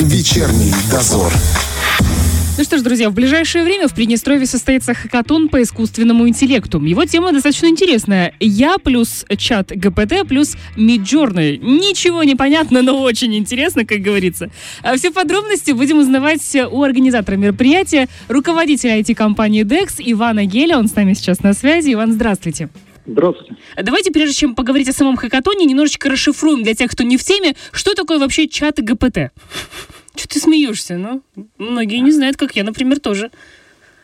Вечерний дозор. Ну что ж, друзья, в ближайшее время в Приднестровье состоится хакатон по искусственному интеллекту. Его тема достаточно интересная. Я плюс чат ГПТ плюс Midjourney. Ничего не понятно, но очень интересно, как говорится. А все подробности будем узнавать у организатора мероприятия, руководителя IT-компании DEX Ивана Геля. Он с нами сейчас на связи. Иван, здравствуйте. Здравствуйте. Давайте, прежде чем поговорить о самом хакатоне, немножечко расшифруем для тех, кто не в теме, что такое вообще чат ГПТ. Что ты смеешься, ну? Многие не знают, как я, например, тоже.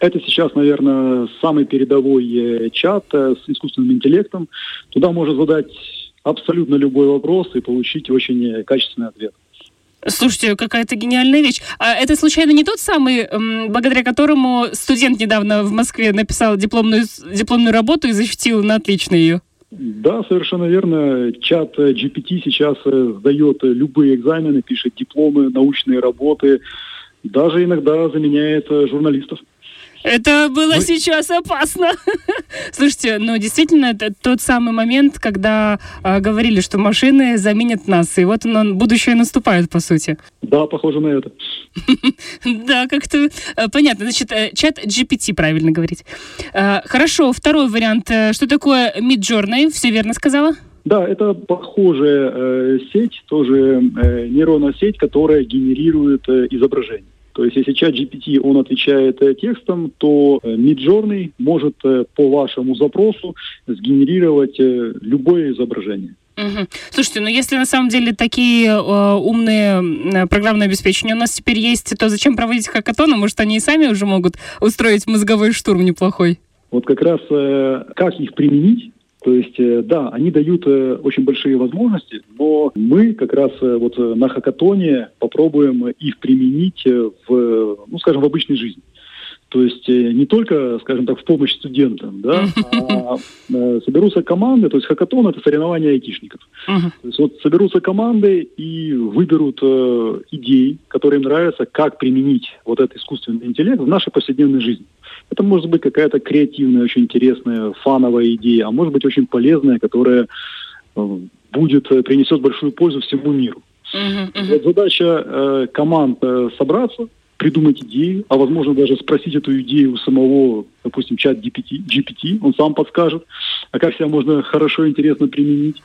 Это сейчас, наверное, самый передовой э, чат э, с искусственным интеллектом. Туда можно задать абсолютно любой вопрос и получить очень э, качественный ответ. Слушайте, какая-то гениальная вещь. А это случайно не тот самый, благодаря которому студент недавно в Москве написал дипломную, дипломную работу и защитил на отлично ее? Да, совершенно верно. Чат GPT сейчас э, сдает любые экзамены, пишет дипломы, научные работы, даже иногда заменяет э, журналистов. Это было Вы... сейчас опасно. Слушайте, ну действительно, это тот самый момент, когда э, говорили, что машины заменят нас, и вот он, будущее наступает, по сути. Да, похоже на это. Да, как-то э, понятно. Значит, э, чат GPT, правильно говорить. Э, хорошо, второй вариант. Что такое Midjourney? Все верно сказала? Да, это похожая э, сеть, тоже э, нейронная сеть, которая генерирует э, изображение. То есть если чат GPT, он отвечает э, текстом, то э, Midjourney может э, по вашему запросу сгенерировать любое изображение. Угу. Слушайте, ну если на самом деле такие э, умные программное обеспечения у нас теперь есть, то зачем проводить хакатоны? Может, они и сами уже могут устроить мозговой штурм неплохой? Вот как раз э, как их применить, то есть, э, да, они дают э, очень большие возможности, но мы как раз э, вот на хакатоне попробуем их применить в, ну, скажем, в обычной жизни. То есть не только, скажем так, в помощь студентам, да, а соберутся команды, то есть хакатон – это соревнование айтишников. Uh-huh. То есть вот соберутся команды и выберут э, идеи, которые им нравятся, как применить вот этот искусственный интеллект в нашей повседневной жизни. Это может быть какая-то креативная, очень интересная, фановая идея, а может быть очень полезная, которая э, будет, э, принесет большую пользу всему миру. Uh-huh, uh-huh. Вот задача э, команд э, собраться, придумать идею, а возможно даже спросить эту идею у самого, допустим, чат GPT, GPT, он сам подскажет, а как себя можно хорошо и интересно применить.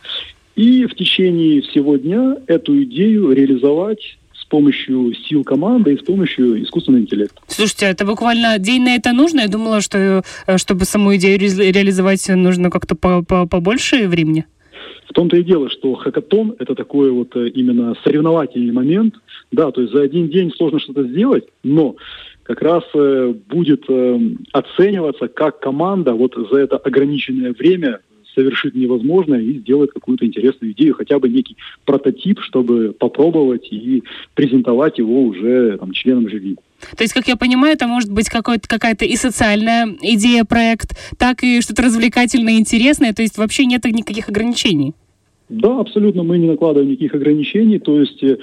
И в течение всего дня эту идею реализовать помощью сил команды и с помощью искусственного интеллекта. Слушайте, это буквально день на это нужно? Я думала, что э, чтобы саму идею реализовать, нужно как-то побольше времени. В том-то и дело, что хакатон – это такой вот э, именно соревновательный момент. Да, то есть за один день сложно что-то сделать, но как раз э, будет э, оцениваться, как команда вот за это ограниченное время совершить невозможное и сделать какую-то интересную идею, хотя бы некий прототип, чтобы попробовать и презентовать его уже там, членам жюри. То есть, как я понимаю, это может быть какая-то и социальная идея, проект, так и что-то развлекательное, интересное, то есть вообще нет никаких ограничений. Да, абсолютно мы не накладываем никаких ограничений, то есть э,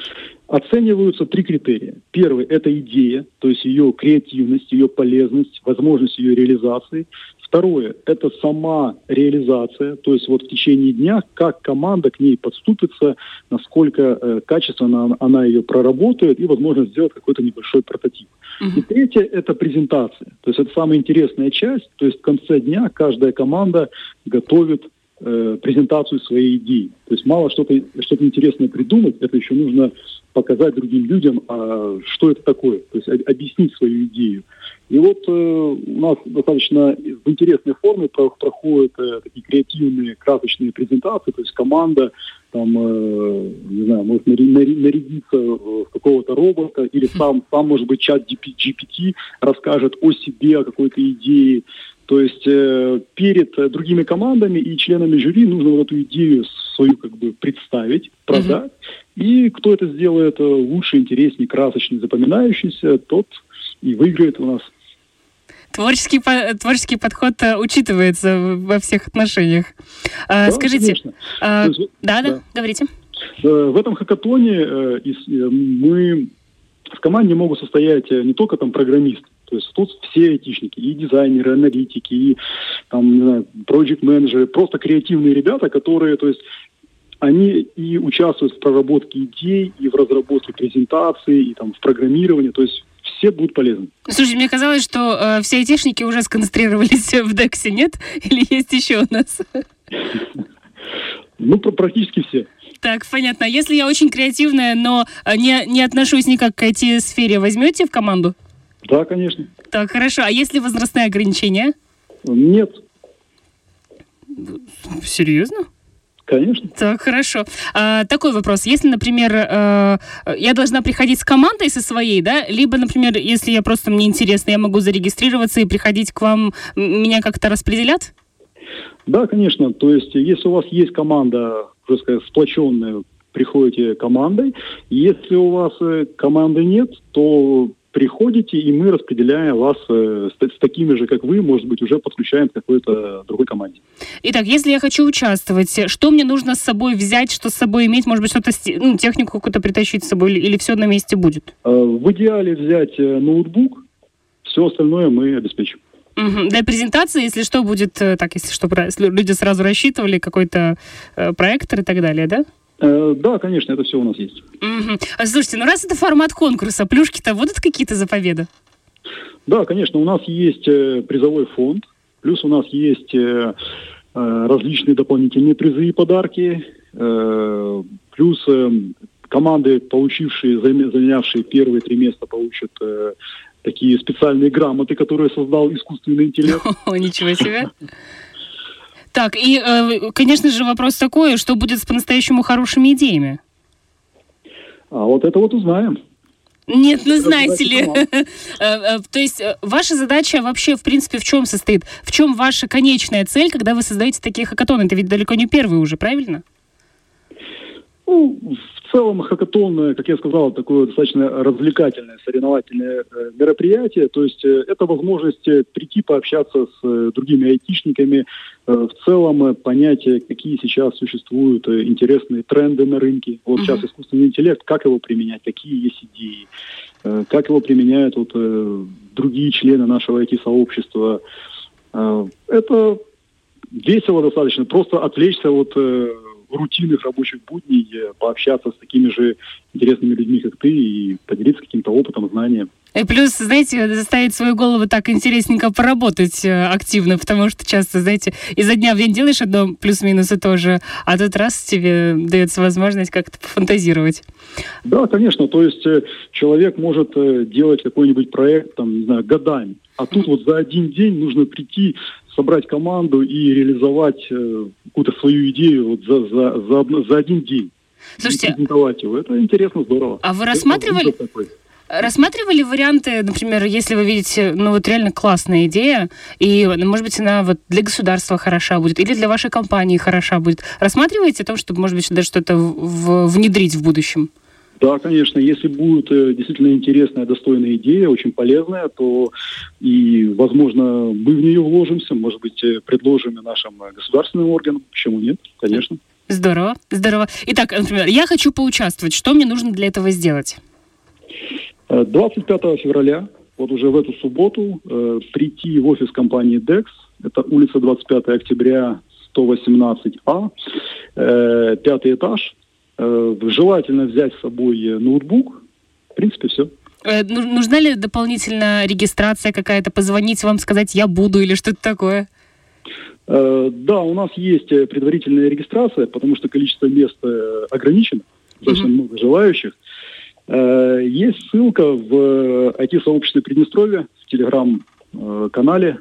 оцениваются три критерия. Первый – это идея, то есть ее креативность, ее полезность, возможность ее реализации. Второе – это сама реализация, то есть вот в течение дня, как команда к ней подступится, насколько э, качественно она, она ее проработает и, возможно, сделать какой-то небольшой прототип. Uh-huh. И третье – это презентация. То есть это самая интересная часть, то есть в конце дня каждая команда готовит э, презентацию своей идеи. То есть мало что-то что интересное придумать, это еще нужно показать другим людям, а, что это такое, то есть объяснить свою идею. И вот э, у нас достаточно в интересной форме проходят э, такие креативные, красочные презентации, то есть команда там, э, не знаю, может нарядиться в какого-то робота, или сам, сам может быть, чат GPT расскажет о себе, о какой-то идее. То есть э, перед другими командами и членами жюри нужно вот эту идею свою как бы представить, продать. Mm-hmm. И кто это сделает лучше, интереснее, красочнее, запоминающийся, тот и выиграет у нас Творческий, творческий подход э, учитывается во всех отношениях. А, да, Скажите, а, есть, да, да, да, говорите. Э, в этом хакатоне э, мы в команде могут состоять не только там программисты, то есть тут все айтишники, и дизайнеры, аналитики, и там, не знаю, проект менеджеры просто креативные ребята, которые, то есть они и участвуют в проработке идей, и в разработке презентаций, и там в программировании. То есть все будут полезны. Слушай, мне казалось, что э, все айтишники уже сконцентрировались в Дексе, нет? Или есть еще у нас? Ну, практически все. Так, понятно. Если я очень креативная, но э, не, не отношусь никак к IT-сфере, возьмете в команду? Да, конечно. Так, хорошо. А если возрастные ограничения? Нет. Серьезно? Конечно. Так, хорошо. А, такой вопрос. Если, например, э, я должна приходить с командой со своей, да, либо, например, если я просто мне интересно, я могу зарегистрироваться и приходить к вам, меня как-то распределят? Да, конечно. То есть, если у вас есть команда, уже сказать, сплоченная, приходите командой. Если у вас э, команды нет, то приходите, и мы распределяем вас э, с, с такими же, как вы, может быть, уже подключаем к какой-то другой команде. Итак, если я хочу участвовать, что мне нужно с собой взять, что с собой иметь? Может быть, что-то, ну, технику какую-то притащить с собой, или, или все на месте будет? Э, в идеале взять ноутбук, все остальное мы обеспечим. Угу. Для презентации, если что, будет так, если что, люди сразу рассчитывали какой-то э, проектор и так далее, да? Э, да, конечно, это все у нас есть. Угу. А, слушайте, ну раз это формат конкурса, плюшки-то будут какие-то за победу? Да, конечно, у нас есть э, призовой фонд, плюс у нас есть э, различные дополнительные призы и подарки, плюс команды, получившие, занявшие первые три места, получат такие специальные грамоты, которые создал искусственный интеллект. О, ничего себе! Так, и, э, конечно же, вопрос такой, что будет с по-настоящему хорошими идеями? А вот это вот узнаем. Нет, ну знаете ли, э, э, то есть ваша задача вообще, в принципе, в чем состоит? В чем ваша конечная цель, когда вы создаете такие хакатоны? Это ведь далеко не первый уже, правильно? Ну, в целом хакатон, как я сказал, такое достаточно развлекательное, соревновательное э, мероприятие. То есть э, это возможность э, прийти пообщаться с другими айтишниками, в целом понять, какие сейчас существуют интересные тренды на рынке. Вот сейчас искусственный интеллект, как его применять, какие есть идеи, как его применяют вот другие члены нашего IT-сообщества. Это весело достаточно, просто отвлечься от рутинных рабочих будней пообщаться с такими же интересными людьми, как ты, и поделиться каким-то опытом, знанием. И плюс, знаете, заставить свою голову так интересненько поработать э, активно, потому что часто, знаете, изо дня в день делаешь одно плюс-минус и то же, а тут раз тебе дается возможность как-то пофантазировать. Да, конечно. То есть э, человек может э, делать какой-нибудь проект, там, не знаю, годами. А тут вот за один день нужно прийти, собрать команду и реализовать какую-то свою идею вот за, за, за, за один день. Слушайте, его. Это интересно, здорово. А вы рассматривали, рассматривали варианты, например, если вы видите, ну вот реально классная идея, и, может быть, она вот для государства хороша будет, или для вашей компании хороша будет. Рассматриваете о том, чтобы, может быть, даже что-то в, внедрить в будущем? Да, конечно, если будет э, действительно интересная, достойная идея, очень полезная, то и, возможно, мы в нее вложимся, может быть, э, предложим и нашим государственным органам. Почему нет? Конечно. Здорово, здорово. Итак, например, я хочу поучаствовать. Что мне нужно для этого сделать? 25 э, февраля, вот уже в эту субботу, э, прийти в офис компании DEX, это улица 25 октября, 118А, э, пятый этаж, Э, желательно взять с собой э, ноутбук. В принципе, все. Э, нужна ли дополнительная регистрация какая-то? Позвонить вам, сказать «я буду» или что-то такое? Да, у нас есть предварительная регистрация, потому что количество мест ограничено, достаточно mm-hmm. много желающих. Есть ссылка в IT-сообществе Приднестровья, в телеграм-канале.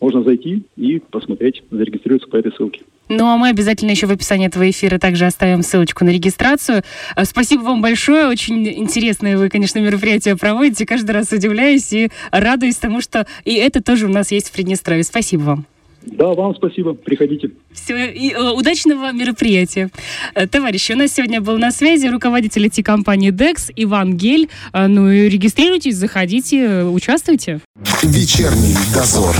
Можно зайти и посмотреть, зарегистрироваться по этой ссылке. Ну, а мы обязательно еще в описании этого эфира также оставим ссылочку на регистрацию. Э, спасибо вам большое. Очень интересное вы, конечно, мероприятие проводите. Каждый раз удивляюсь и радуюсь тому, что и это тоже у нас есть в Приднестровье. Спасибо вам. Да, вам спасибо. Приходите. Все, и, э, удачного мероприятия. Э, товарищи, у нас сегодня был на связи руководитель IT-компании DEX Иван Гель. Э, ну и регистрируйтесь, заходите, участвуйте. Вечерний дозор.